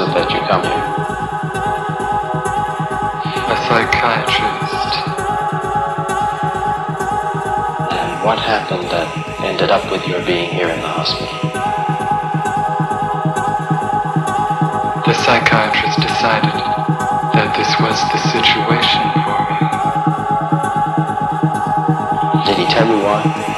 is that you come here? A psychiatrist. And what happened that ended up with your being here in the hospital? The psychiatrist decided that this was the situation for me. Did he tell you why?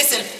Listen,